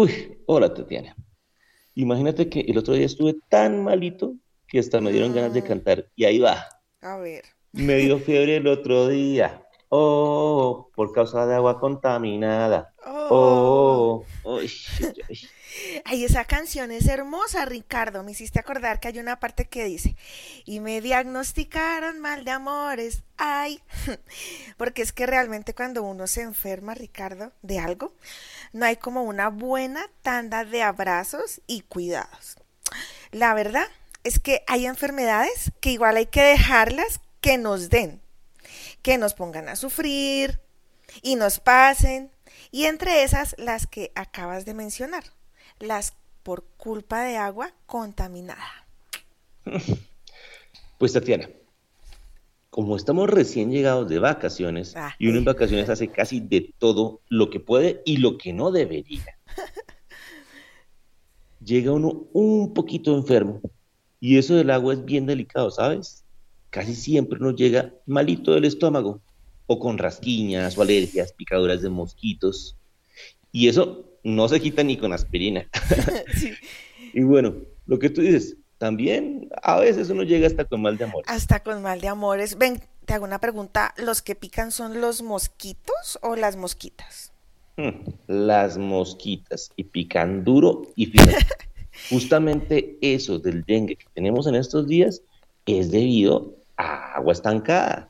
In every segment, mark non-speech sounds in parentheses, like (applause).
Uy, hola Tatiana. Imagínate que el otro día estuve tan malito que hasta me dieron ganas de Mm, cantar. Y ahí va. a ver. Me dio fiebre el otro día. Oh, por causa de agua contaminada. Oh. Oh, uy, uy, uy. Ay, esa canción es hermosa, Ricardo. Me hiciste acordar que hay una parte que dice, y me diagnosticaron mal de amores. Ay, (laughs) porque es que realmente cuando uno se enferma, Ricardo, de algo, no hay como una buena tanda de abrazos y cuidados. La verdad es que hay enfermedades que igual hay que dejarlas que nos den, que nos pongan a sufrir y nos pasen. Y entre esas, las que acabas de mencionar, las por culpa de agua contaminada. (laughs) Pues Tatiana, como estamos recién llegados de vacaciones Ah, y uno en vacaciones hace casi de todo lo que puede y lo que no debería, (laughs) llega uno un poquito enfermo y eso del agua es bien delicado, ¿sabes? Casi siempre uno llega malito del estómago o con rasquiñas o alergias, picaduras de mosquitos y eso no se quita ni con aspirina. (laughs) (laughs) sí, Y bueno, lo que tú dices, también a veces uno llega hasta con mal de amores. hasta con mal de amores. Ven, te hago una pregunta. ¿Los que pican son los mosquitos o las mosquitas? Hmm, Las mosquitas y pican duro y fíjate, (laughs) justamente eso del dengue que tenemos en estos días es debido a agua estancada.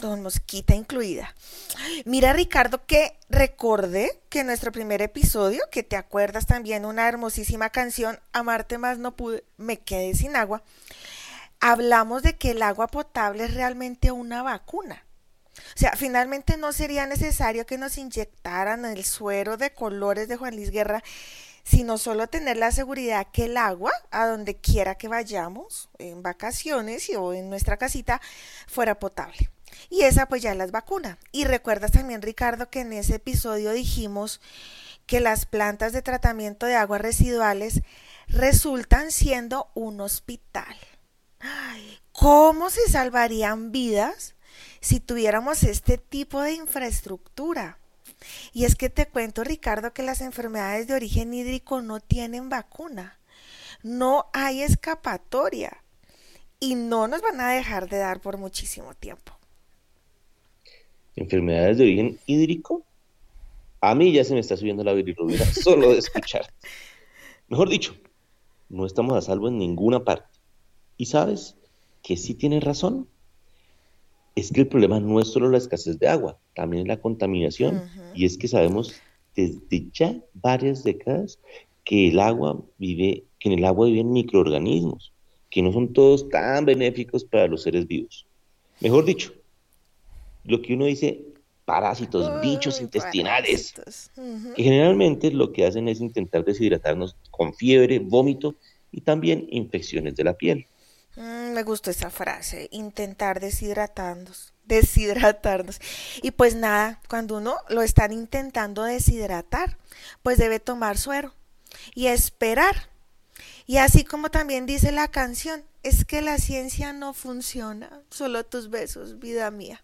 Con mosquita incluida. Mira, Ricardo, que recordé que en nuestro primer episodio, que te acuerdas también una hermosísima canción, Amarte más no pude, me quedé sin agua, hablamos de que el agua potable es realmente una vacuna. O sea, finalmente no sería necesario que nos inyectaran el suero de colores de Juan Luis Guerra, sino solo tener la seguridad que el agua, a donde quiera que vayamos, en vacaciones o en nuestra casita, fuera potable. Y esa pues ya las vacuna. Y recuerdas también, Ricardo, que en ese episodio dijimos que las plantas de tratamiento de aguas residuales resultan siendo un hospital. ¿Cómo se salvarían vidas si tuviéramos este tipo de infraestructura? Y es que te cuento, Ricardo, que las enfermedades de origen hídrico no tienen vacuna. No hay escapatoria. Y no nos van a dejar de dar por muchísimo tiempo. Enfermedades de origen hídrico. A mí ya se me está subiendo la bilirrubina (laughs) solo de escuchar. Mejor dicho, no estamos a salvo en ninguna parte. Y sabes que sí tienes razón. Es que el problema no es solo la escasez de agua, también es la contaminación. Y es que sabemos desde ya varias décadas que el agua vive, que en el agua viven microorganismos, que no son todos tan benéficos para los seres vivos. Mejor dicho, lo que uno dice, parásitos, bichos intestinales, parásitos. Que generalmente lo que hacen es intentar deshidratarnos con fiebre, vómito y también infecciones de la piel. Mm, me gustó esa frase, intentar deshidratarnos, deshidratarnos. Y pues nada, cuando uno lo están intentando deshidratar, pues debe tomar suero y esperar. Y así como también dice la canción, es que la ciencia no funciona, solo tus besos, vida mía.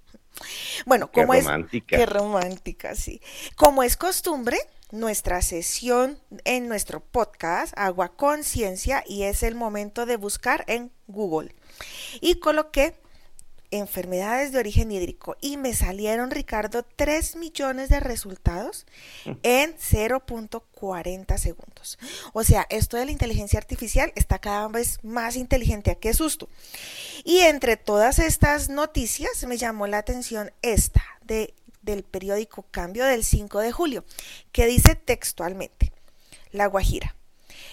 Bueno, Qué como es, romántica. qué romántica, sí. Como es costumbre, nuestra sesión en nuestro podcast Agua Conciencia y es el momento de buscar en Google. Y coloqué enfermedades de origen hídrico y me salieron, Ricardo, 3 millones de resultados en 0.40 segundos. O sea, esto de la inteligencia artificial está cada vez más inteligente. ¿A qué susto? Y entre todas estas noticias me llamó la atención esta de, del periódico Cambio del 5 de julio, que dice textualmente, La Guajira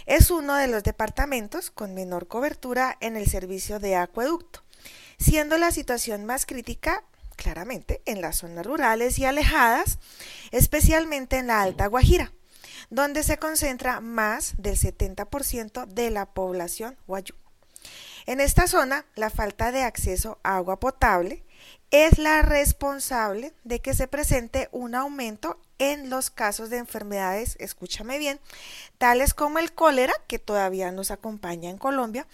es uno de los departamentos con menor cobertura en el servicio de acueducto, siendo la situación más crítica claramente en las zonas rurales y alejadas, especialmente en la Alta Guajira, donde se concentra más del 70% de la población guayú. En esta zona, la falta de acceso a agua potable es la responsable de que se presente un aumento en los casos de enfermedades, escúchame bien, tales como el cólera, que todavía nos acompaña en Colombia,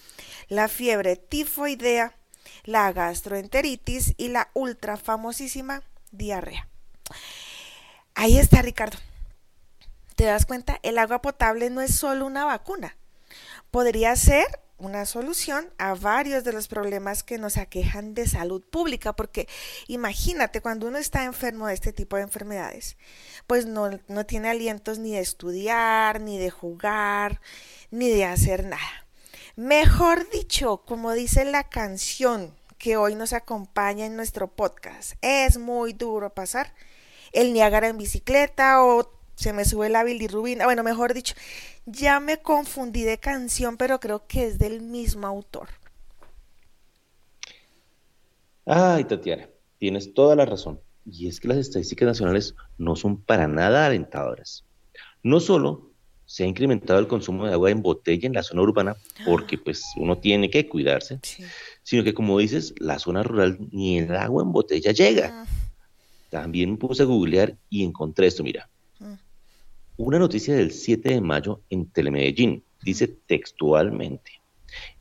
la fiebre tifoidea, la gastroenteritis y la ultra famosísima diarrea. Ahí está, Ricardo. ¿Te das cuenta? El agua potable no es solo una vacuna. Podría ser una solución a varios de los problemas que nos aquejan de salud pública, porque imagínate cuando uno está enfermo de este tipo de enfermedades, pues no, no tiene alientos ni de estudiar, ni de jugar, ni de hacer nada. Mejor dicho, como dice la canción que hoy nos acompaña en nuestro podcast, es muy duro pasar el Niágara en bicicleta o se me sube la bilirrubina, bueno, mejor dicho, ya me confundí de canción, pero creo que es del mismo autor. Ay, Tatiana, tienes toda la razón. Y es que las estadísticas nacionales no son para nada alentadoras. No solo se ha incrementado el consumo de agua en botella en la zona urbana, porque pues uno tiene que cuidarse, sino que como dices, la zona rural ni el agua en botella llega. Ah. También puse a googlear y encontré esto, mira. Una noticia del 7 de mayo en Telemedellín dice textualmente,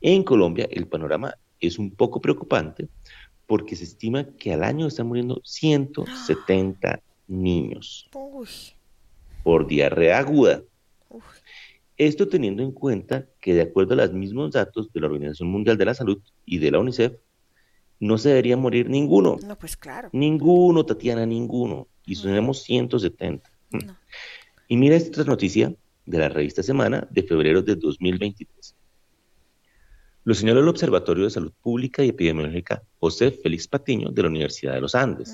en Colombia el panorama es un poco preocupante porque se estima que al año están muriendo 170 niños por diarrea aguda. Esto teniendo en cuenta que de acuerdo a los mismos datos de la Organización Mundial de la Salud y de la UNICEF, no se debería morir ninguno. No, pues claro. Ninguno, Tatiana, ninguno. Y tenemos 170. No. Y mira esta noticia de la revista Semana de febrero de 2023. Lo señaló el Observatorio de Salud Pública y Epidemiológica José Félix Patiño de la Universidad de los Andes.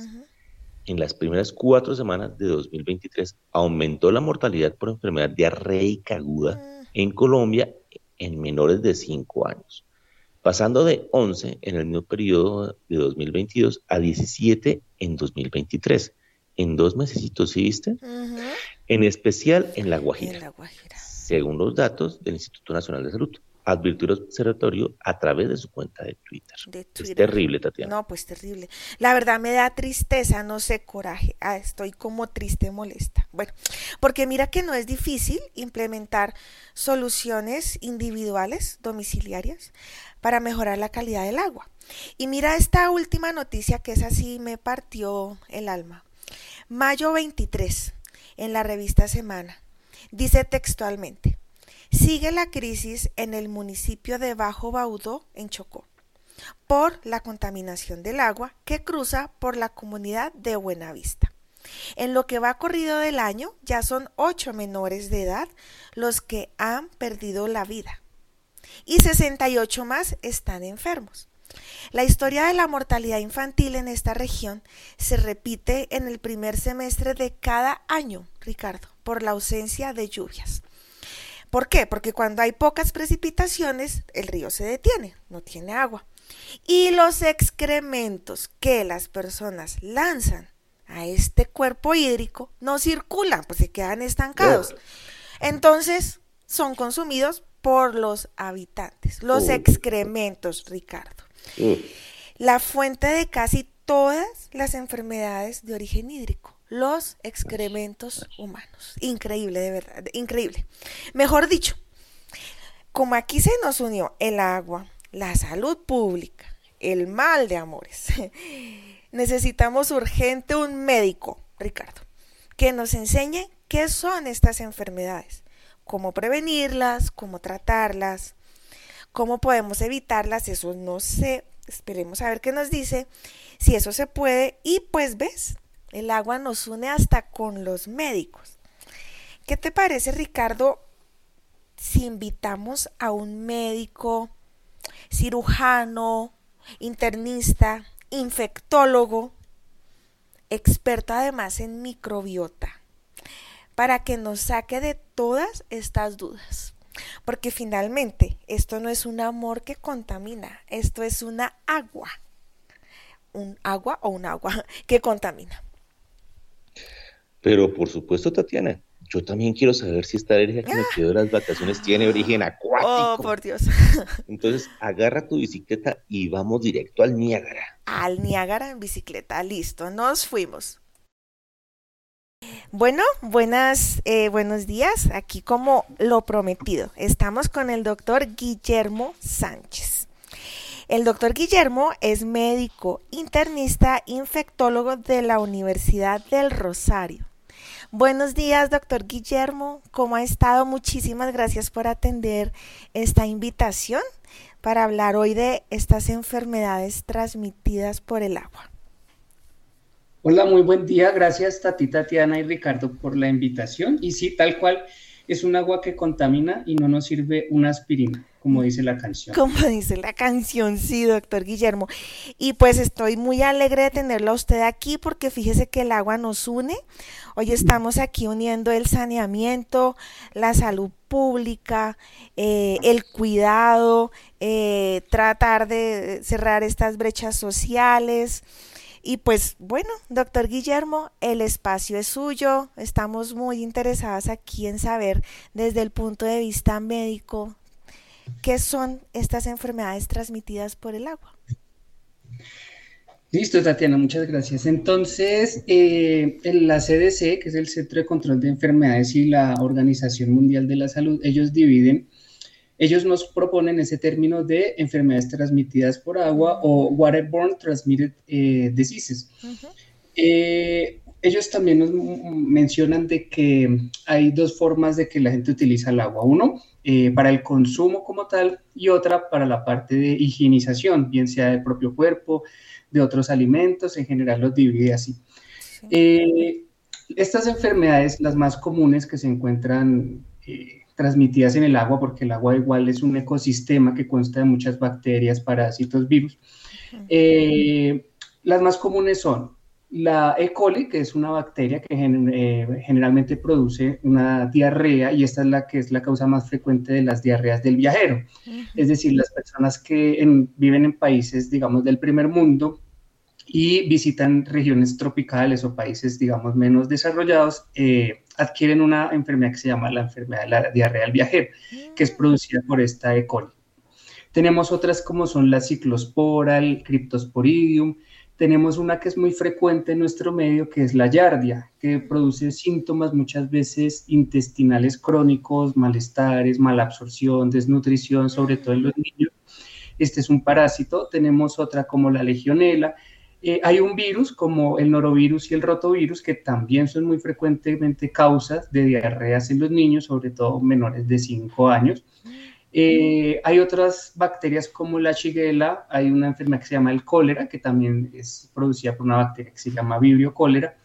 En las primeras cuatro semanas de 2023 aumentó la mortalidad por enfermedad diarreica aguda mm. en Colombia en menores de 5 años, pasando de 11 en el mismo periodo de 2022 a 17 en 2023 en dos meses, ¿sí viste? En especial en La Guajira. Según los datos del Instituto Nacional de Salud, advirtió el observatorio a través de su cuenta de Twitter. Es terrible, Tatiana. No, pues terrible. La verdad me da tristeza, no sé, coraje. Ah, estoy como triste, molesta. Bueno, porque mira que no es difícil implementar soluciones individuales, domiciliarias, para mejorar la calidad del agua. Y mira esta última noticia que es así, me partió el alma. Mayo 23, en la revista Semana, dice textualmente, sigue la crisis en el municipio de Bajo Baudó, en Chocó, por la contaminación del agua que cruza por la comunidad de Buenavista. En lo que va corrido del año, ya son ocho menores de edad los que han perdido la vida y 68 más están enfermos. La historia de la mortalidad infantil en esta región se repite en el primer semestre de cada año, Ricardo, por la ausencia de lluvias. ¿Por qué? Porque cuando hay pocas precipitaciones, el río se detiene, no tiene agua. Y los excrementos que las personas lanzan a este cuerpo hídrico no circulan, pues se quedan estancados. Entonces son consumidos por los habitantes, los excrementos, Ricardo. La fuente de casi todas las enfermedades de origen hídrico, los excrementos humanos. Increíble, de verdad, increíble. Mejor dicho, como aquí se nos unió el agua, la salud pública, el mal de amores, (laughs) necesitamos urgente un médico, Ricardo, que nos enseñe qué son estas enfermedades, cómo prevenirlas, cómo tratarlas, ¿Cómo podemos evitarlas? Eso no sé. Esperemos a ver qué nos dice. Si eso se puede. Y pues ves, el agua nos une hasta con los médicos. ¿Qué te parece, Ricardo, si invitamos a un médico, cirujano, internista, infectólogo, experto además en microbiota, para que nos saque de todas estas dudas? Porque finalmente esto no es un amor que contamina, esto es una agua. Un agua o un agua (laughs) que contamina. Pero por supuesto, Tatiana, yo también quiero saber si esta alergia que me ah. quedó de las vacaciones tiene origen acuático. Oh, por Dios. Entonces, agarra tu bicicleta y vamos directo al Niágara. Al Niágara en bicicleta, listo, nos fuimos. Bueno, buenas, eh, buenos días. Aquí como lo prometido, estamos con el doctor Guillermo Sánchez. El doctor Guillermo es médico, internista, infectólogo de la Universidad del Rosario. Buenos días, doctor Guillermo. ¿Cómo ha estado? Muchísimas gracias por atender esta invitación para hablar hoy de estas enfermedades transmitidas por el agua. Hola, muy buen día. Gracias, Tati, Tatiana y Ricardo, por la invitación. Y sí, tal cual, es un agua que contamina y no nos sirve una aspirina, como dice la canción. Como dice la canción, sí, doctor Guillermo. Y pues estoy muy alegre de tenerlo a usted aquí porque fíjese que el agua nos une. Hoy estamos aquí uniendo el saneamiento, la salud pública, eh, el cuidado, eh, tratar de cerrar estas brechas sociales. Y pues bueno, doctor Guillermo, el espacio es suyo. Estamos muy interesadas aquí en saber desde el punto de vista médico qué son estas enfermedades transmitidas por el agua. Listo, Tatiana, muchas gracias. Entonces, eh, la CDC, que es el Centro de Control de Enfermedades y la Organización Mundial de la Salud, ellos dividen ellos nos proponen ese término de enfermedades transmitidas por agua o waterborne transmitted eh, diseases. Eh, ellos también nos mencionan de que hay dos formas de que la gente utiliza el agua. Uno, eh, para el consumo como tal y otra para la parte de higienización, bien sea del propio cuerpo, de otros alimentos, en general los divide así. estas enfermedades, las más comunes que se encuentran transmitidas en el agua, porque el agua igual es un ecosistema que consta de muchas bacterias, parásitos, virus. Eh, las más comunes son la E. coli, que es una bacteria que eh, generalmente produce una diarrea y esta es la que es la causa más frecuente de las diarreas del viajero. Es decir, las personas que viven en países, digamos, del primer mundo y visitan regiones tropicales o países, digamos, menos desarrollados, eh, adquieren una enfermedad que se llama la enfermedad de la diarrea del viajero, que es producida por esta E. coli. Tenemos otras como son la ciclospora, el cryptosporidium. Tenemos una que es muy frecuente en nuestro medio, que es la yardia, que produce síntomas muchas veces intestinales crónicos, malestares, mala absorción, desnutrición, sobre todo en los niños. Este es un parásito. Tenemos otra como la legionela, eh, hay un virus como el norovirus y el rotovirus que también son muy frecuentemente causas de diarreas en los niños, sobre todo menores de 5 años. Eh, hay otras bacterias como la shigella, hay una enfermedad que se llama el cólera, que también es producida por una bacteria que se llama vibrio cólera.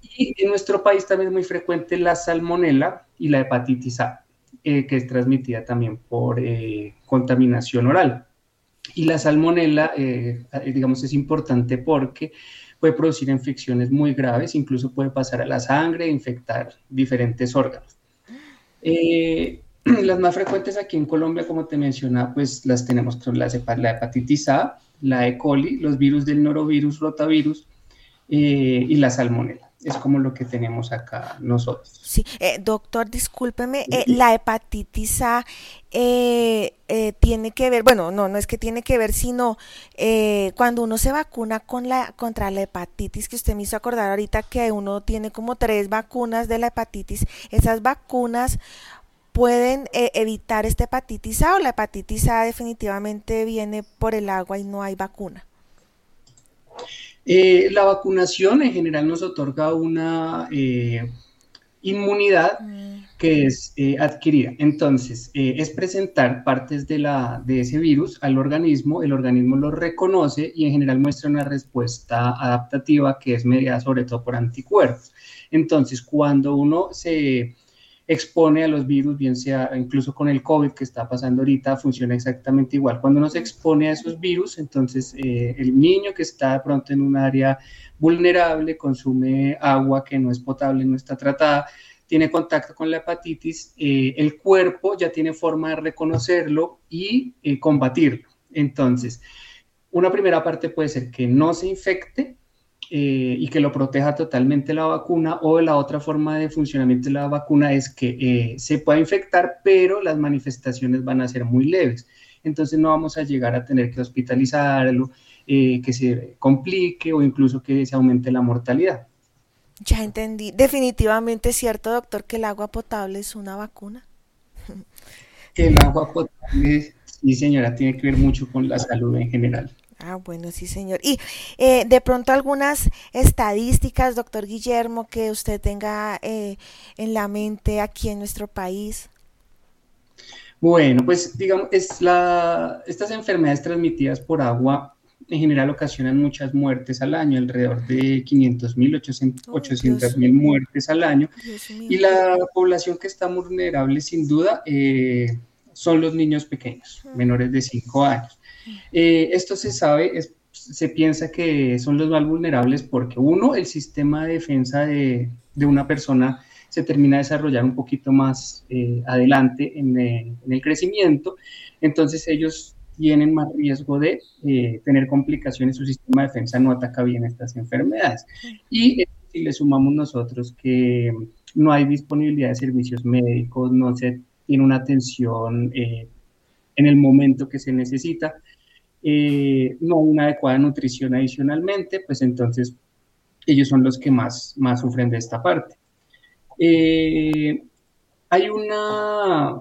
Y en nuestro país también es muy frecuente la salmonela y la hepatitis A, eh, que es transmitida también por contaminación oral. Y la salmonela, eh, digamos, es importante porque puede producir infecciones muy graves, incluso puede pasar a la sangre e infectar diferentes órganos. Eh, (clears throat) las más frecuentes aquí en Colombia, como te mencionaba, pues las tenemos con la, la hepatitis A, la E. coli, los virus del norovirus, rotavirus eh, y la salmonela es como lo que tenemos acá nosotros. Sí, eh, doctor, discúlpeme, eh, la hepatitis A tiene que ver, bueno, no, no es que tiene que ver, sino cuando uno se vacuna con la, contra la hepatitis, que usted me hizo acordar ahorita que uno tiene como tres vacunas de la hepatitis, esas vacunas pueden evitar esta hepatitis A o la hepatitis A definitivamente viene por el agua y no hay vacuna. Eh, la vacunación en general nos otorga una eh, inmunidad mm. que es eh, adquirida. Entonces, es presentar partes de, la, de ese virus al organismo, el organismo lo reconoce y en general muestra una respuesta adaptativa que es mediada sobre todo por anticuerpos. Entonces, cuando uno se expone a los virus, bien sea incluso con el COVID que está pasando ahorita, funciona exactamente igual. Cuando uno se expone a esos virus, entonces eh, el niño que está de pronto en un área vulnerable, consume agua que no es potable, no está tratada, tiene contacto con la hepatitis, eh, el cuerpo ya tiene forma de reconocerlo y eh, combatirlo. Entonces, una primera parte puede ser que no se infecte, eh, y que lo proteja totalmente la vacuna o la otra forma de funcionamiento de la vacuna es que eh, se pueda infectar, pero las manifestaciones van a ser muy leves. Entonces no vamos a llegar a tener que hospitalizarlo, eh, que se complique o incluso que se aumente la mortalidad. Ya entendí. Definitivamente es cierto, doctor, que el agua potable es una vacuna. (laughs) El agua potable, sí señora, tiene que ver mucho con la salud en general. Ah, bueno, sí, señor. Y eh, de pronto algunas estadísticas, doctor Guillermo, que usted tenga eh, en la mente aquí en nuestro país. Bueno, pues digamos, es la, estas enfermedades transmitidas por agua en general ocasionan muchas muertes al año, alrededor de 500 mil, 800 mil muertes al año. Y la población que está vulnerable, sin duda, eh, son los niños pequeños, menores de 5 años. Eh, esto se sabe, se piensa que son los más vulnerables porque uno, el sistema de defensa de, de una persona se termina de desarrollar un poquito más eh, adelante en, en, el crecimiento, entonces ellos tienen más riesgo de eh, tener complicaciones, su sistema de defensa no ataca bien estas enfermedades. Y si le sumamos nosotros que no hay disponibilidad de servicios médicos, no se tiene una atención eh, en el momento que se necesita, eh, no una adecuada nutrición adicionalmente, pues entonces ellos son los que más, más sufren de esta parte. hay una,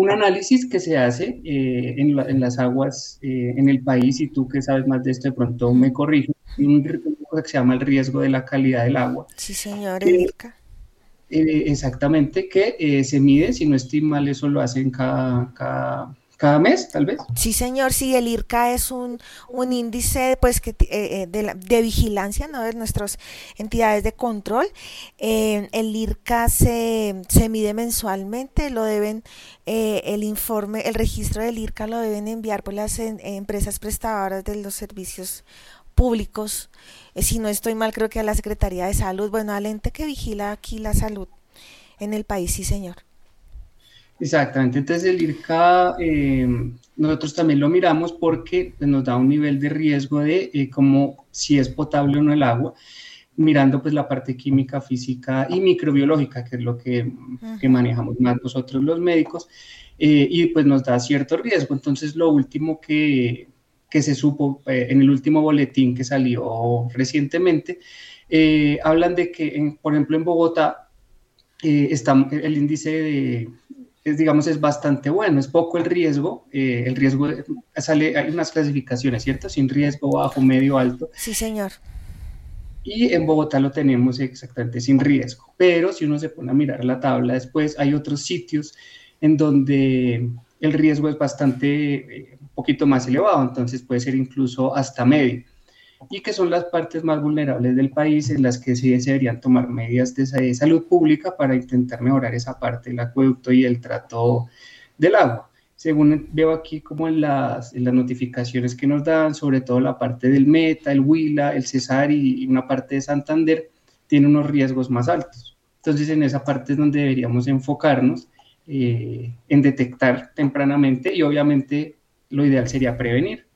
un análisis que se hace eh, en, las aguas eh, en el país, y tú que sabes más de esto, de pronto me corrijo, un que se llama el riesgo de la calidad del agua. Sí, señor. Eh, exactamente, que se mide, si no estoy mal, eso lo hacen cada, cada cada mes, tal vez. Sí, señor, sí, el IRCA es un, un índice pues, que, eh, eh, de, de, vigilancia ¿no? de nuestras entidades de control. Eh, el IRCA se, se, mide mensualmente, lo deben, el informe, el registro del IRCA lo deben enviar por las empresas prestadoras de los servicios públicos. si no estoy mal, creo que a la Secretaría de Salud, bueno, al ente que vigila aquí la salud en el país, sí, señor. Exactamente, entonces el IRCA eh, nosotros también lo miramos porque pues, nos da un nivel de riesgo de eh, como si es potable o no el agua, mirando pues la parte química, física y microbiológica, que es lo que, que manejamos más nosotros los médicos, eh, y pues nos da cierto riesgo. Entonces lo último que, que se supo en el último boletín que salió recientemente, hablan de que, por ejemplo, en Bogotá, está el índice de es, digamos, es bastante bueno, es poco el riesgo, eh, el riesgo sale, hay unas clasificaciones, ¿cierto? Sin riesgo, bajo, medio, alto. Sí, señor. Y en Bogotá lo tenemos exactamente sin riesgo, pero si uno se pone a mirar la tabla después, hay otros sitios en donde el riesgo es bastante, eh, un poquito más elevado, entonces puede ser incluso hasta medio y que son las partes más vulnerables del país en las que sí deberían tomar medidas de salud pública para intentar mejorar esa parte del acueducto y el trato del agua. Según veo aquí como en las, en las notificaciones que nos dan, sobre todo la parte del Meta, el Huila, el Cesar y, una parte de Santander, tiene unos riesgos más altos. Entonces en esa parte es donde deberíamos enfocarnos eh, en detectar tempranamente y obviamente lo ideal sería prevenir.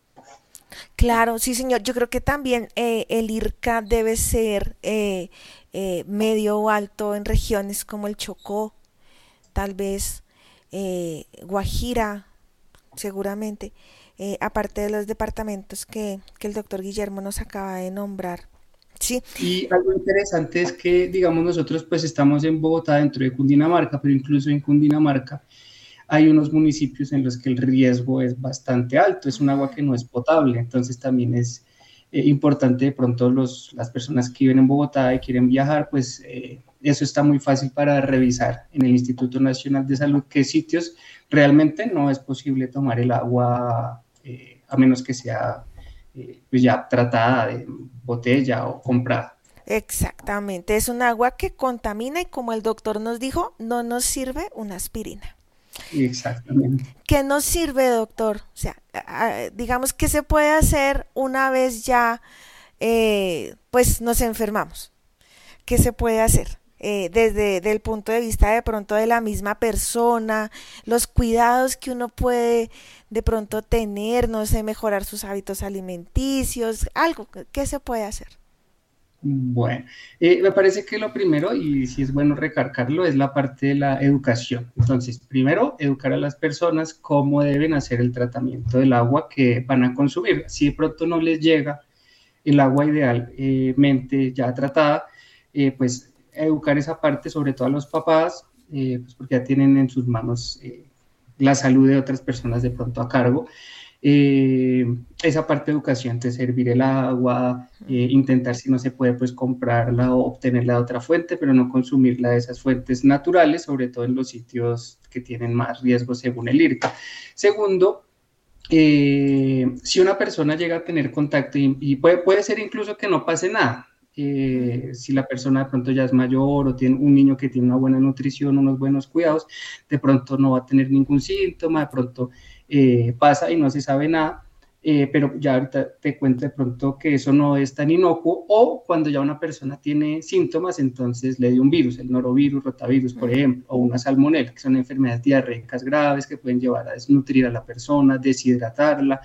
Claro, sí, señor. Yo creo que también eh, el IRCA debe ser eh, eh, medio o alto en regiones como el Chocó, tal vez Guajira, seguramente, aparte de los departamentos que, que, el doctor Guillermo nos acaba de nombrar. Sí. Y algo interesante es que, digamos, nosotros pues estamos en Bogotá dentro de Cundinamarca, pero incluso en Cundinamarca hay unos municipios en los que el riesgo es bastante alto, es un agua que no es potable, entonces también es eh, importante de pronto los, las personas que viven en Bogotá y quieren viajar, pues eh, eso está muy fácil para revisar en el Instituto Nacional de Salud qué sitios realmente no es posible tomar el agua eh, a menos que sea pues ya tratada de botella o comprada. Exactamente, es un agua que contamina y como el doctor nos dijo, no nos sirve una aspirina. Exactamente. ¿Qué nos sirve, doctor? O sea, digamos, ¿qué se puede hacer una vez ya, eh, pues, nos enfermamos? ¿Qué se puede hacer? Eh, desde el punto de vista de pronto de la misma persona, los cuidados que uno puede de pronto tener, no sé, mejorar sus hábitos alimenticios, algo, ¿qué se puede hacer? Bueno, eh, me parece que lo primero, y si es bueno recargarlo, es la parte de la educación. Entonces, primero, educar a las personas cómo deben hacer el tratamiento del agua que van a consumir. Si de pronto no les llega el agua idealmente ya tratada, eh, pues educar esa parte, sobre todo a los papás, eh, pues porque ya tienen en sus manos la salud de otras personas de pronto a cargo. Eh, esa parte de educación de servir el agua, eh, intentar si no se puede pues comprarla o obtenerla de otra fuente, pero no consumirla de esas fuentes naturales, sobre todo en los sitios que tienen más riesgo según el IRCA. Segundo, eh, si una persona llega a tener contacto y, puede, puede, ser incluso que no pase nada, si la persona de pronto ya es mayor o tiene un niño que tiene una buena nutrición, unos buenos cuidados, de pronto no va a tener ningún síntoma, de pronto eh, pasa y no se sabe nada, eh, pero ya ahorita te cuento de pronto que eso no es tan inocuo, o cuando ya una persona tiene síntomas, entonces le dio un virus, el norovirus, rotavirus, por ejemplo, o una salmonela, que son enfermedades diarreicas graves que pueden llevar a desnutrir a la persona, deshidratarla,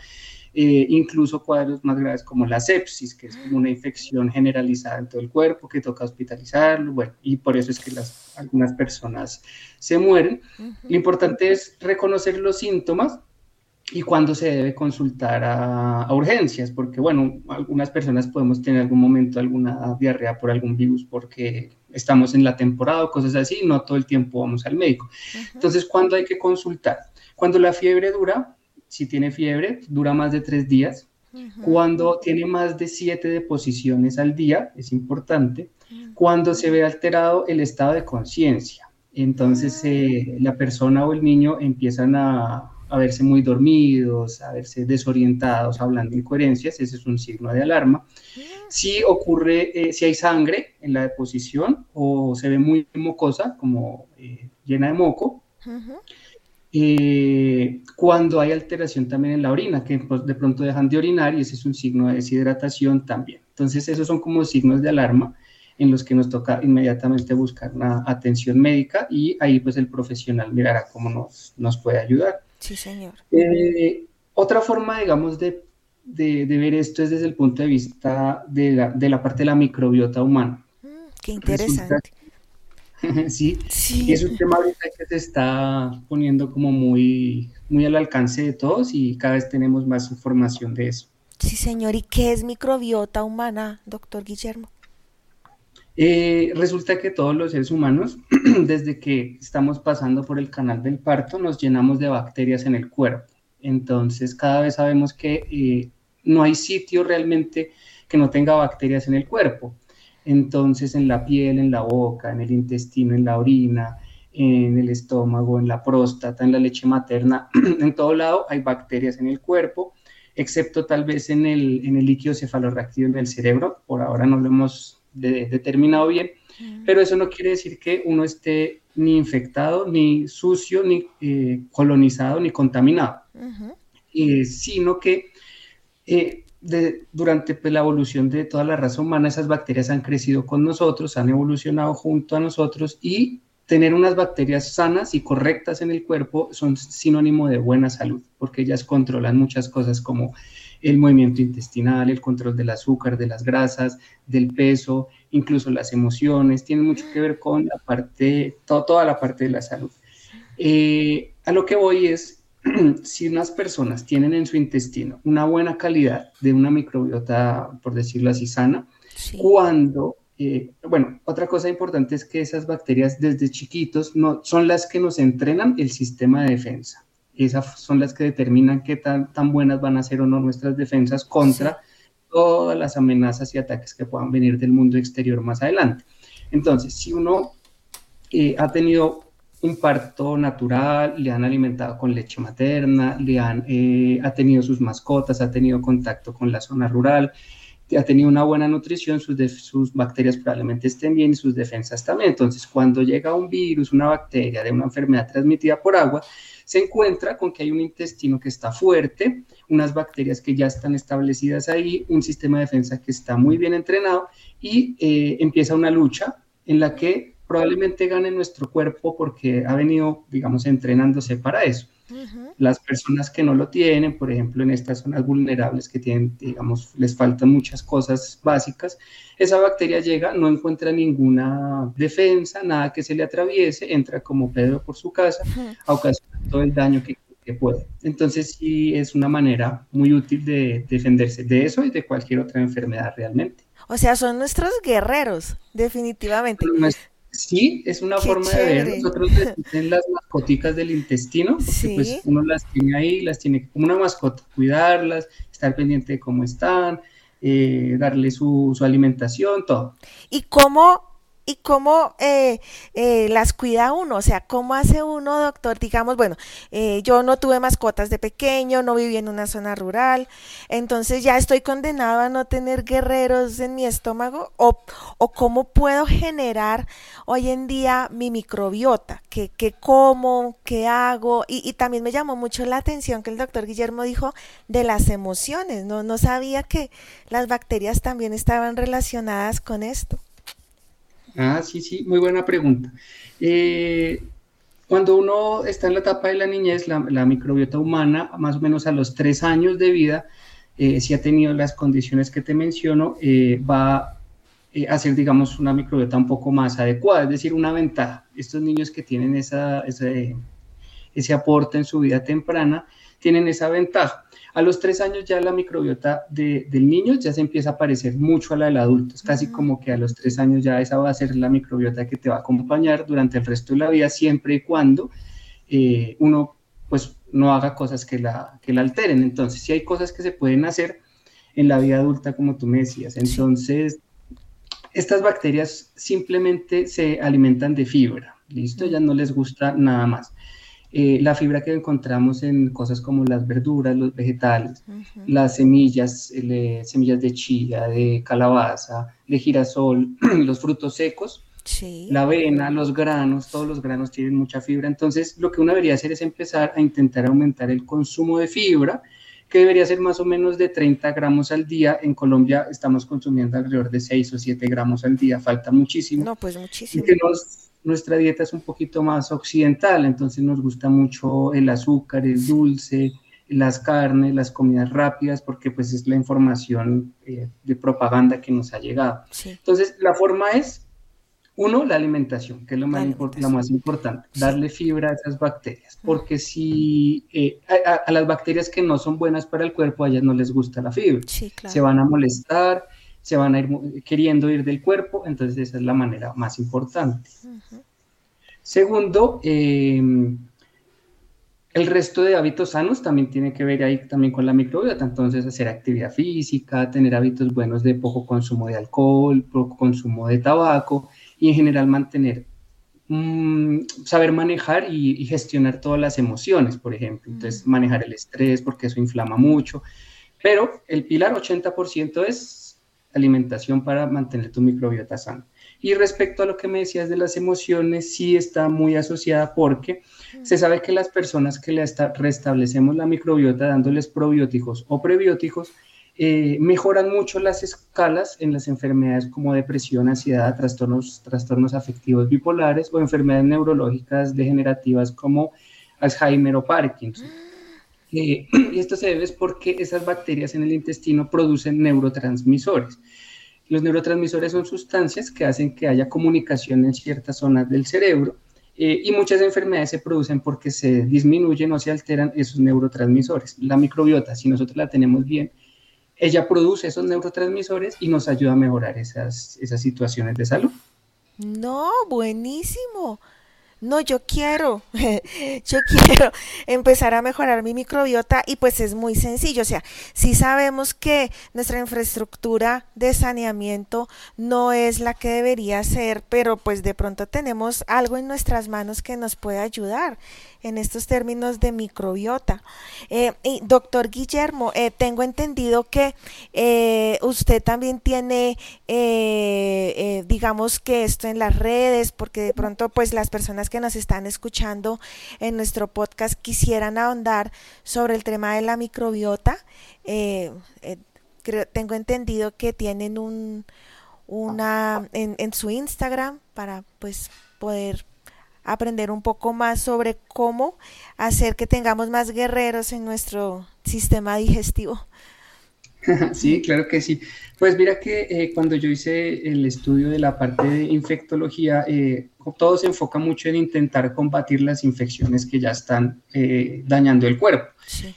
eh, incluso cuadros más graves como la sepsis, que es como una infección generalizada en todo el cuerpo que toca hospitalizarlo, bueno, y por eso es que las, algunas personas se mueren. Lo importante es reconocer los síntomas, y cuándo se debe consultar a, urgencias, porque bueno, algunas personas podemos tener algún momento alguna diarrea por algún virus porque estamos en la temporada o cosas así, no todo el tiempo vamos al médico. Entonces, ¿cuándo hay que consultar? Cuando la fiebre dura, si tiene fiebre, dura más de tres días. Cuando tiene más de siete deposiciones al día, es importante. Cuando se ve alterado el estado de conciencia. Entonces, ah. eh, la persona o el niño empiezan a a verse muy dormidos, a verse desorientados, hablando incoherencias, ese es un signo de alarma. Si ocurre, eh, si hay sangre en la deposición o se ve muy mocosa, como eh, llena de moco, eh, cuando hay alteración también en la orina, que pues, de pronto dejan de orinar y ese es un signo de deshidratación también. Entonces, esos son como signos de alarma en los que nos toca inmediatamente buscar una atención médica y ahí pues el profesional mirará cómo nos, nos puede ayudar. Sí, señor. Eh, otra forma, digamos, de, ver esto es desde el punto de vista de la, parte de la microbiota humana. Mm, qué interesante. (laughs) sí, sí, es un tema que se está poniendo como muy, muy al alcance de todos y cada vez tenemos más información de eso. Sí, señor. ¿Y qué es microbiota humana, doctor Guillermo? Eh, resulta que todos los seres humanos, (clears throat) desde que estamos pasando por el canal del parto, nos llenamos de bacterias en el cuerpo. Entonces, cada vez sabemos que eh, no hay sitio realmente que no tenga bacterias en el cuerpo. Entonces, en la piel, en la boca, en el intestino, en la orina, en el estómago, en la próstata, en la leche materna, (clears throat) en todo lado hay bacterias en el cuerpo, excepto tal vez en el, en el líquido cefalorraquídeo del cerebro. Por ahora no lo hemos determinado bien, pero eso no quiere decir que uno esté ni infectado, ni sucio, ni eh, colonizado, ni contaminado, eh, sino que eh, durante pues, la evolución de toda la raza humana, esas bacterias han crecido con nosotros, han evolucionado junto a nosotros y tener unas bacterias sanas y correctas en el cuerpo son sinónimo de buena salud, porque ellas controlan muchas cosas como el movimiento intestinal, el control del azúcar, de las grasas, del peso, incluso las emociones, tiene mucho que ver con la parte, toda la parte de la salud. Eh, a lo que voy es, (clears throat) si unas personas tienen en su intestino una buena calidad de una microbiota, por decirlo así, sana, cuando eh, bueno, otra cosa importante es que esas bacterias desde chiquitos no, son las que nos entrenan el sistema de defensa esas son las que determinan qué tan, buenas van a ser o no nuestras defensas contra todas las amenazas y ataques que puedan venir del mundo exterior más adelante. Entonces, si uno eh, ha tenido un parto natural, le han alimentado con leche materna, le han, eh, ha tenido sus mascotas, ha tenido contacto con la zona rural, ha tenido una buena nutrición, sus, bacterias probablemente estén bien y sus defensas también. Entonces, cuando llega un virus, una bacteria de una enfermedad transmitida por agua, se encuentra con que hay un intestino que está fuerte, unas bacterias que ya están establecidas ahí, un sistema de defensa que está muy bien entrenado y eh, empieza una lucha en la que probablemente gane nuestro cuerpo porque ha venido, digamos, entrenándose para eso. Las personas que no lo tienen, por ejemplo, en estas zonas vulnerables que tienen, digamos, les faltan muchas cosas básicas, esa bacteria llega, no encuentra ninguna defensa, nada que se le atraviese, entra como Pedro por su casa, a ocasionar todo el daño que, puede. Entonces, sí es una manera muy útil de defenderse de eso y de cualquier otra enfermedad realmente. O sea, son nuestros guerreros, definitivamente. Sí, es una forma de ver. Nosotros en las mascoticas del intestino, porque pues uno las tiene ahí, las tiene como una mascota, cuidarlas, estar pendiente de cómo están, eh, darle su, su alimentación, todo. ¿Y cómo y cómo eh, eh, las cuida uno, o sea, cómo hace uno, doctor, digamos, bueno, eh, yo no tuve mascotas de pequeño, no viví en una zona rural, entonces ya estoy condenado a no tener guerreros en mi estómago, o, o cómo puedo generar hoy en día mi microbiota, qué, qué como, qué hago, y, y, también me llamó mucho la atención que el doctor Guillermo dijo de las emociones, no, no sabía que las bacterias también estaban relacionadas con esto. Ah, sí, sí, muy buena pregunta. Eh, cuando uno está en la etapa de la niñez, la, microbiota humana, más o menos a los tres años de vida, eh, si ha tenido las condiciones que te menciono, eh, va a ser, digamos, una microbiota un poco más adecuada, es decir, una ventaja. Estos niños que tienen esa, ese, ese aporte en su vida temprana, tienen esa ventaja. A los tres años ya la microbiota del niño ya se empieza a parecer mucho a la del adulto. Es casi como que a los tres años ya esa va a ser la microbiota que te va a acompañar durante el resto de la vida, siempre y cuando eh, uno pues no haga cosas que la, que la alteren. Entonces, si hay cosas que se pueden hacer en la vida adulta, como tú me decías. Entonces, estas bacterias simplemente se alimentan de fibra. Listo, ya no les gusta nada más. Eh, la fibra que encontramos en cosas como las verduras, los vegetales, las semillas, semillas de chía, de calabaza, de girasol, (clears throat) los frutos secos, la avena, los granos, todos los granos tienen mucha fibra. Entonces, lo que uno debería hacer es empezar a intentar aumentar el consumo de fibra, que debería ser más o menos de 30 gramos al día. En Colombia estamos consumiendo alrededor de 6 o 7 gramos al día, falta muchísimo. No, pues muchísimo nuestra dieta es un poquito más occidental, entonces nos gusta mucho el azúcar, el dulce, las carnes, las comidas rápidas, porque pues es la información eh, de propaganda que nos ha llegado. Entonces, la forma es, uno, la alimentación, que es lo más, más importante, darle fibra a esas bacterias, porque si eh, a, las bacterias que no son buenas para el cuerpo, a ellas no les gusta la fibra, se van a molestar, se van a ir queriendo ir del cuerpo, entonces esa es la manera más importante. Segundo, em, el resto de hábitos sanos también tiene que ver ahí también con la microbiota, entonces hacer actividad física, tener hábitos buenos de poco consumo de alcohol, poco consumo de tabaco y en general mantener, mm, saber manejar y, gestionar todas las emociones, por ejemplo, entonces manejar el estrés porque eso inflama mucho, pero el pilar 80% es alimentación para mantener tu microbiota sana. Y respecto a lo que me decías de las emociones, sí está muy asociada porque se sabe que las personas que le restablecemos la microbiota dándoles probióticos o prebióticos, eh, mejoran mucho las escalas en las enfermedades como depresión, ansiedad, trastornos, trastornos afectivos bipolares o enfermedades neurológicas degenerativas como Alzheimer o Parkinson. Eh, (clears throat) y esto se debe es porque esas bacterias en el intestino producen neurotransmisores. Los neurotransmisores son sustancias que hacen que haya comunicación en ciertas zonas del cerebro eh, y muchas enfermedades se producen porque se disminuyen o se alteran esos neurotransmisores. La microbiota, si nosotros la tenemos bien, ella produce esos neurotransmisores y nos ayuda a mejorar esas, esas situaciones de salud. No, buenísimo no, yo quiero, (laughs) yo quiero empezar a mejorar mi microbiota y pues es muy sencillo, o sea, si sabemos que nuestra infraestructura de saneamiento no es la que debería ser, pero pues de pronto tenemos algo en nuestras manos que nos puede ayudar en estos términos de microbiota. Eh, doctor Guillermo, eh, tengo entendido que eh, usted también tiene, digamos que esto en las redes, porque de pronto pues las personas que nos están escuchando en nuestro podcast quisieran ahondar sobre el tema de la microbiota. Tengo entendido que tienen un una en, en su Instagram para pues poder aprender un poco más sobre cómo hacer que tengamos más guerreros en nuestro sistema digestivo. (laughs) Sí, claro que sí. Pues mira que eh, cuando yo hice el estudio de la parte de infectología, eh, todo se enfoca mucho en intentar combatir las infecciones que ya están eh, dañando el cuerpo.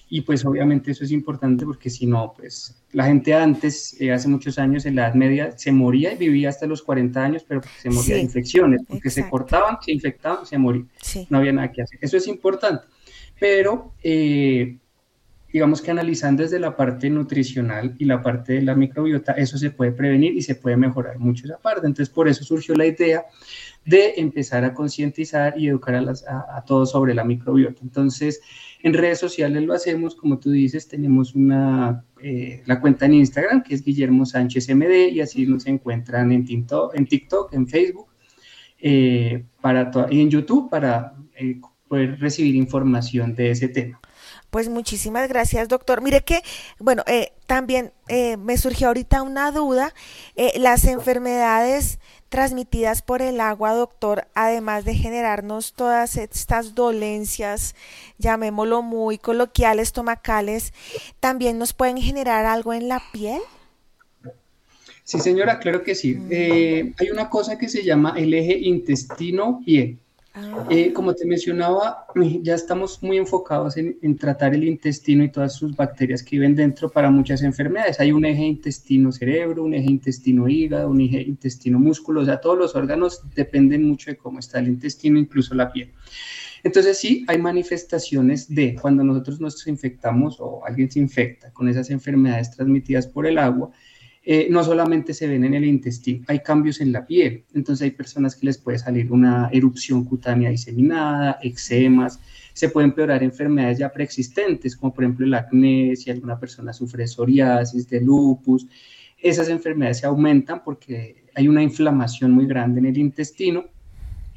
Y pues obviamente eso es importante porque si no, pues la gente antes, eh, hace muchos años, en la Edad Media, se moría y vivía hasta los 40 años, pero se moría de infecciones, porque se cortaban, se infectaban, se morían. No había nada que hacer. Eso es importante. Pero eh, digamos que analizando desde la parte nutricional y la parte de la microbiota, eso se puede prevenir y se puede mejorar mucho esa parte. Entonces, por eso surgió la idea de empezar a concientizar y educar a, todos sobre la microbiota. Entonces, en redes sociales lo hacemos, como tú dices, tenemos una, eh, la cuenta en Instagram, que es Guillermo Sánchez MD, y así nos encuentran en TikTok, en, TikTok, en Facebook, eh, para y en YouTube para eh, poder recibir información de ese tema. Pues muchísimas gracias, doctor. Mire que, bueno, eh, también eh, me surgió ahorita una duda. Eh, las enfermedades transmitidas por el agua, doctor, además de generarnos todas estas dolencias, llamémoslo muy coloquiales, estomacales, ¿también nos pueden generar algo en la piel? Sí, señora, claro que sí. Mm. hay una cosa que se llama el eje intestino-piel. Ah. Eh, como te mencionaba, (clears throat) ya estamos muy enfocados en, tratar el intestino y todas sus bacterias que viven dentro para muchas enfermedades. Hay un eje intestino-cerebro, un eje intestino-hígado, un eje intestino-músculo, o sea, todos los órganos dependen mucho de cómo está el intestino, incluso la piel. Entonces sí, hay manifestaciones de cuando nosotros nos infectamos o alguien se infecta con esas enfermedades transmitidas por el agua, eh, no solamente se ven en el intestino, hay cambios en la piel. Entonces hay personas que les puede salir una erupción cutánea diseminada, eczemas, se pueden empeorar enfermedades ya preexistentes, como por ejemplo el acné, si alguna persona sufre psoriasis, de lupus. Esas enfermedades se aumentan porque hay una inflamación muy grande en el intestino.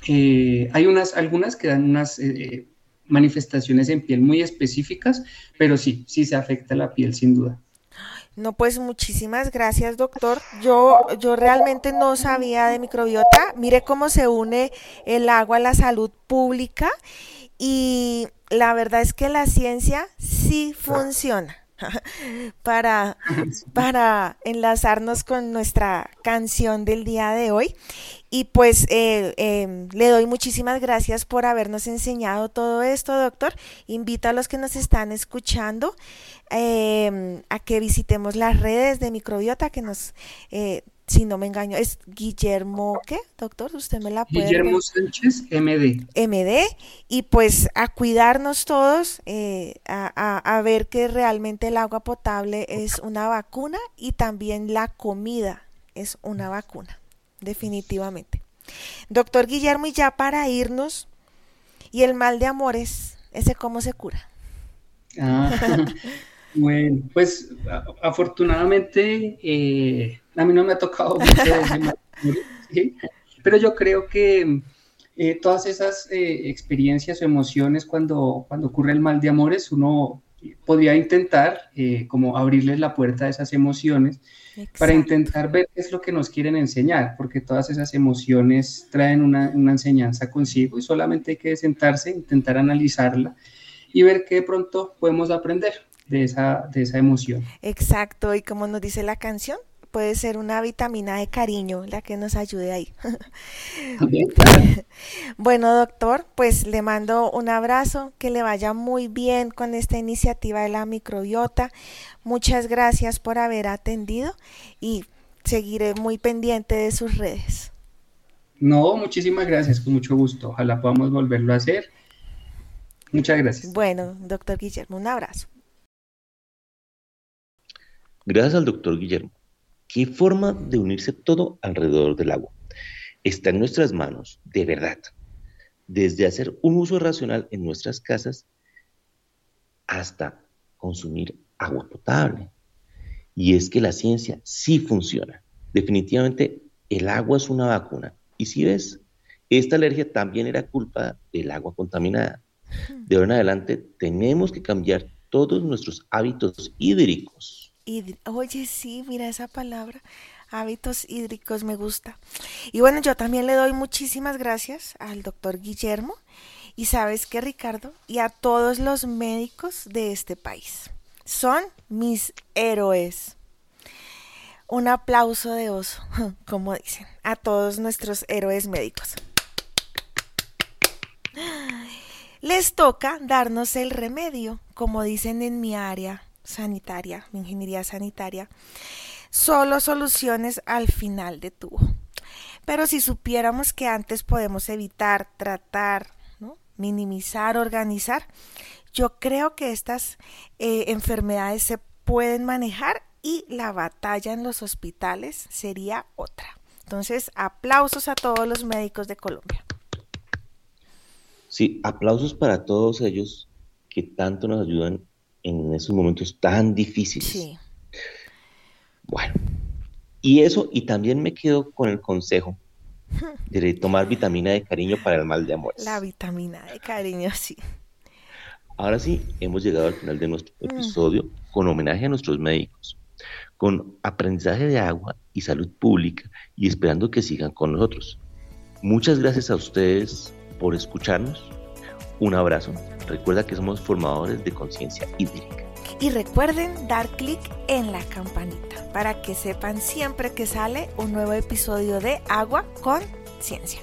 Eh, hay unas, algunas que dan unas eh, manifestaciones en piel muy específicas, pero sí, sí se afecta la piel sin duda. No, pues muchísimas gracias, doctor. Yo, yo realmente no sabía de microbiota. Mire cómo se une el agua a la salud pública y la verdad es que la ciencia sí funciona. (laughs) para, para enlazarnos con nuestra canción del día de hoy. Y pues eh, em, le doy muchísimas gracias por habernos enseñado todo esto, doctor. Invito a los que nos están escuchando em, a que visitemos las redes de microbiota que nos eh, si no me engaño, es Guillermo, ¿qué, doctor? Usted me la puede. Guillermo Sánchez, MD. MD, y pues a cuidarnos todos, eh, a, a, ver que realmente el agua potable es una vacuna y también la comida es una vacuna, definitivamente. Doctor Guillermo, y ya para irnos, ¿y el mal de amores, ese cómo se cura? Ah, (laughs) bueno, pues afortunadamente. Eh, a mí no me ha tocado (laughs) mucho pero yo creo que eh, todas esas eh, experiencias o emociones cuando, cuando ocurre el mal de amores, uno podría intentar eh, como abrirles la puerta a esas emociones para intentar ver qué es lo que nos quieren enseñar, porque todas esas emociones traen una, una, enseñanza consigo y solamente hay que sentarse, intentar analizarla y ver qué de pronto podemos aprender de esa, de esa emoción. Exacto, y como nos dice la canción, puede ser una vitamina de cariño la que nos ayude ahí. (laughs) bueno, doctor, pues le mando un abrazo, que le vaya muy bien con esta iniciativa de la microbiota. Muchas gracias por haber atendido y seguiré muy pendiente de sus redes. No, muchísimas gracias, con mucho gusto. Ojalá podamos volverlo a hacer. Muchas gracias. Bueno, doctor Guillermo, un abrazo. Gracias al doctor Guillermo qué forma de unirse todo alrededor del agua. Está en nuestras manos, de verdad, desde hacer un uso racional en nuestras casas hasta consumir agua potable. Y es que la ciencia sí funciona. Definitivamente el agua es una vacuna. Y si ves, esta alergia también era culpa del agua contaminada. De ahora en adelante tenemos que cambiar todos nuestros hábitos hídricos oye, sí, mira esa palabra, hábitos hídricos, me gusta. Y bueno, yo también le doy muchísimas gracias al doctor Guillermo y sabes que Ricardo y a todos los médicos de este país. Son mis héroes. Un aplauso de oso, (laughs) como dicen, a todos nuestros héroes médicos. les toca darnos el remedio, como dicen en mi área sanitaria, ingeniería sanitaria, solo soluciones al final de tubo. Pero si supiéramos que antes podemos evitar, tratar, minimizar, organizar, yo creo que estas eh, enfermedades se pueden manejar y la batalla en los hospitales sería otra. Entonces, aplausos a todos los médicos de Colombia. Sí, aplausos para todos ellos que tanto nos ayudan en esos momentos tan difíciles. Sí. Bueno, y eso, y también me quedo con el consejo de (laughs) tomar vitamina de cariño para el mal de amor. La vitamina de cariño, sí. Ahora sí, hemos llegado al final de nuestro mm. episodio con homenaje a nuestros médicos, con aprendizaje de agua y salud pública y esperando que sigan con nosotros. Muchas gracias a ustedes por escucharnos. Un abrazo. Recuerda que somos formadores de conciencia hídrica. Y recuerden dar clic en la campanita para que sepan siempre que sale un nuevo episodio de Agua con Ciencia.